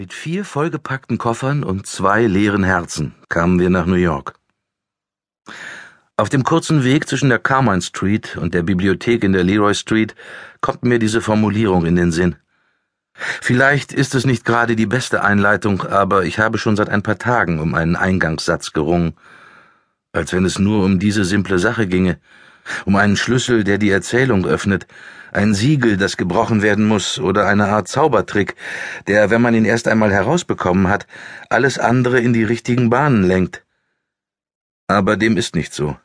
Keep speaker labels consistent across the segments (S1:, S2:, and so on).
S1: Mit vier vollgepackten Koffern und zwei leeren Herzen kamen wir nach New York. Auf dem kurzen Weg zwischen der Carmine Street und der Bibliothek in der Leroy Street kommt mir diese Formulierung in den Sinn. Vielleicht ist es nicht gerade die beste Einleitung, aber ich habe schon seit ein paar Tagen um einen Eingangssatz gerungen, als wenn es nur um diese simple Sache ginge, um einen Schlüssel, der die Erzählung öffnet, ein Siegel, das gebrochen werden muss, oder eine Art Zaubertrick, der, wenn man ihn erst einmal herausbekommen hat, alles andere in die richtigen Bahnen lenkt. Aber dem ist nicht so.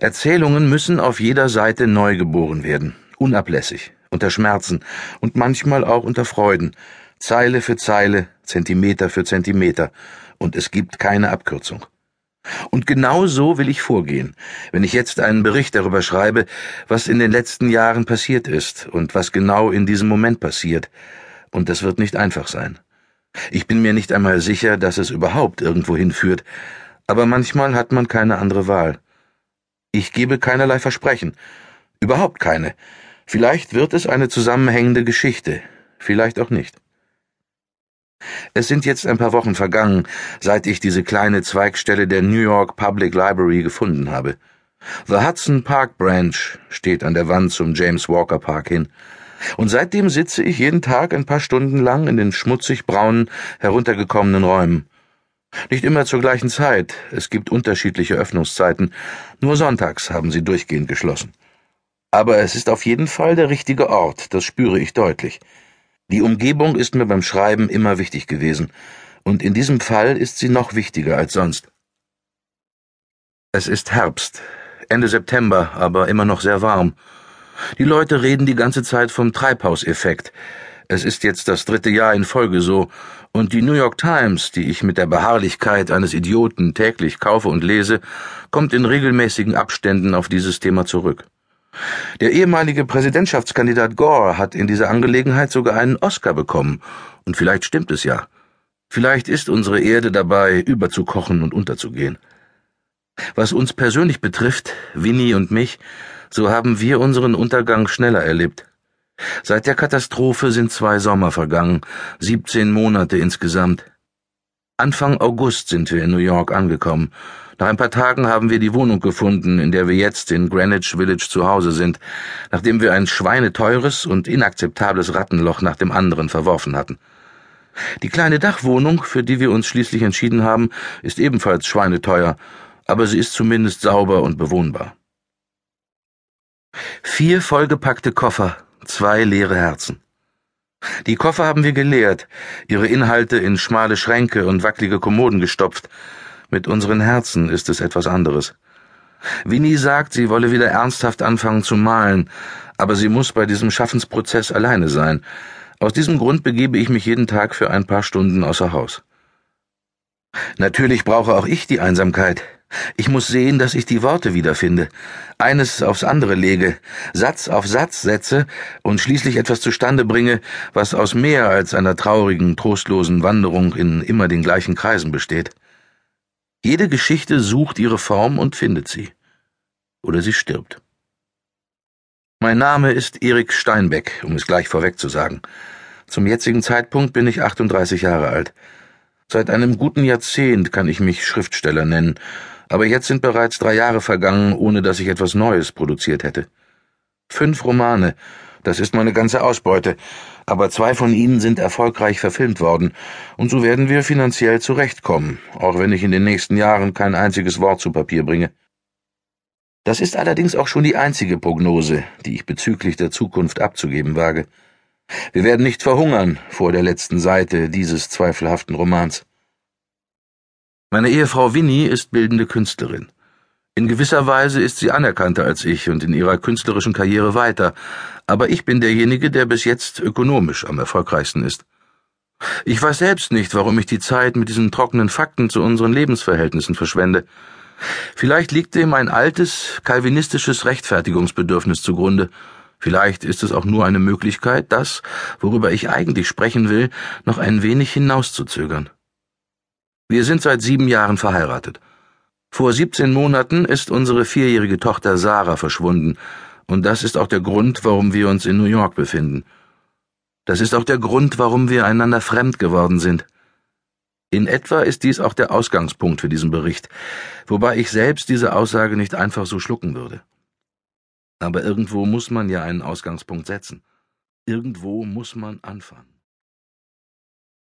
S1: Erzählungen müssen auf jeder Seite neu geboren werden, unablässig, unter Schmerzen und manchmal auch unter Freuden, Zeile für Zeile, Zentimeter für Zentimeter, und es gibt keine Abkürzung. Und genau so will ich vorgehen, wenn ich jetzt einen Bericht darüber schreibe, was in den letzten Jahren passiert ist und was genau in diesem Moment passiert. Und das wird nicht einfach sein. Ich bin mir nicht einmal sicher, dass es überhaupt irgendwo hinführt, aber manchmal hat man keine andere Wahl. Ich gebe keinerlei Versprechen, überhaupt keine. Vielleicht wird es eine zusammenhängende Geschichte, vielleicht auch nicht. Es sind jetzt ein paar Wochen vergangen, seit ich diese kleine Zweigstelle der New York Public Library gefunden habe. The Hudson Park Branch steht an der Wand zum James Walker Park hin. Und seitdem sitze ich jeden Tag ein paar Stunden lang in den schmutzig braunen, heruntergekommenen Räumen. Nicht immer zur gleichen Zeit, es gibt unterschiedliche Öffnungszeiten, nur sonntags haben sie durchgehend geschlossen. Aber es ist auf jeden Fall der richtige Ort, das spüre ich deutlich. Die Umgebung ist mir beim Schreiben immer wichtig gewesen, und in diesem Fall ist sie noch wichtiger als sonst. Es ist Herbst, Ende September, aber immer noch sehr warm. Die Leute reden die ganze Zeit vom Treibhauseffekt. Es ist jetzt das dritte Jahr in Folge so, und die New York Times, die ich mit der Beharrlichkeit eines Idioten täglich kaufe und lese, kommt in regelmäßigen Abständen auf dieses Thema zurück. Der ehemalige Präsidentschaftskandidat Gore hat in dieser Angelegenheit sogar einen Oscar bekommen, und vielleicht stimmt es ja. Vielleicht ist unsere Erde dabei, überzukochen und unterzugehen. Was uns persönlich betrifft, Winnie und mich, so haben wir unseren Untergang schneller erlebt. Seit der Katastrophe sind zwei Sommer vergangen, 17 Monate insgesamt. Anfang August sind wir in New York angekommen, nach ein paar Tagen haben wir die Wohnung gefunden, in der wir jetzt in Greenwich Village zu Hause sind, nachdem wir ein schweineteures und inakzeptables Rattenloch nach dem anderen verworfen hatten. Die kleine Dachwohnung, für die wir uns schließlich entschieden haben, ist ebenfalls schweineteuer, aber sie ist zumindest sauber und bewohnbar. Vier vollgepackte Koffer, zwei leere Herzen. Die Koffer haben wir geleert, ihre Inhalte in schmale Schränke und wackelige Kommoden gestopft, mit unseren Herzen ist es etwas anderes. Winnie sagt, sie wolle wieder ernsthaft anfangen zu malen, aber sie muss bei diesem Schaffensprozess alleine sein. Aus diesem Grund begebe ich mich jeden Tag für ein paar Stunden außer Haus. Natürlich brauche auch ich die Einsamkeit. Ich muss sehen, dass ich die Worte wiederfinde, eines aufs andere lege, Satz auf Satz setze und schließlich etwas zustande bringe, was aus mehr als einer traurigen, trostlosen Wanderung in immer den gleichen Kreisen besteht. Jede Geschichte sucht ihre Form und findet sie. Oder sie stirbt. Mein Name ist Erik Steinbeck, um es gleich vorweg zu sagen. Zum jetzigen Zeitpunkt bin ich 38 Jahre alt. Seit einem guten Jahrzehnt kann ich mich Schriftsteller nennen, aber jetzt sind bereits drei Jahre vergangen, ohne dass ich etwas Neues produziert hätte. Fünf Romane, das ist meine ganze Ausbeute, aber zwei von ihnen sind erfolgreich verfilmt worden, und so werden wir finanziell zurechtkommen, auch wenn ich in den nächsten Jahren kein einziges Wort zu Papier bringe. Das ist allerdings auch schon die einzige Prognose, die ich bezüglich der Zukunft abzugeben wage. Wir werden nicht verhungern vor der letzten Seite dieses zweifelhaften Romans. Meine Ehefrau Winnie ist bildende Künstlerin. In gewisser Weise ist sie anerkannter als ich und in ihrer künstlerischen Karriere weiter, aber ich bin derjenige, der bis jetzt ökonomisch am erfolgreichsten ist. Ich weiß selbst nicht, warum ich die Zeit mit diesen trockenen Fakten zu unseren Lebensverhältnissen verschwende. Vielleicht liegt dem ein altes, kalvinistisches Rechtfertigungsbedürfnis zugrunde. Vielleicht ist es auch nur eine Möglichkeit, das, worüber ich eigentlich sprechen will, noch ein wenig hinauszuzögern. Wir sind seit sieben Jahren verheiratet. Vor 17 Monaten ist unsere vierjährige Tochter Sarah verschwunden, und das ist auch der Grund, warum wir uns in New York befinden. Das ist auch der Grund, warum wir einander fremd geworden sind. In etwa ist dies auch der Ausgangspunkt für diesen Bericht, wobei ich selbst diese Aussage nicht einfach so schlucken würde. Aber irgendwo muss man ja einen Ausgangspunkt setzen. Irgendwo muss man anfangen.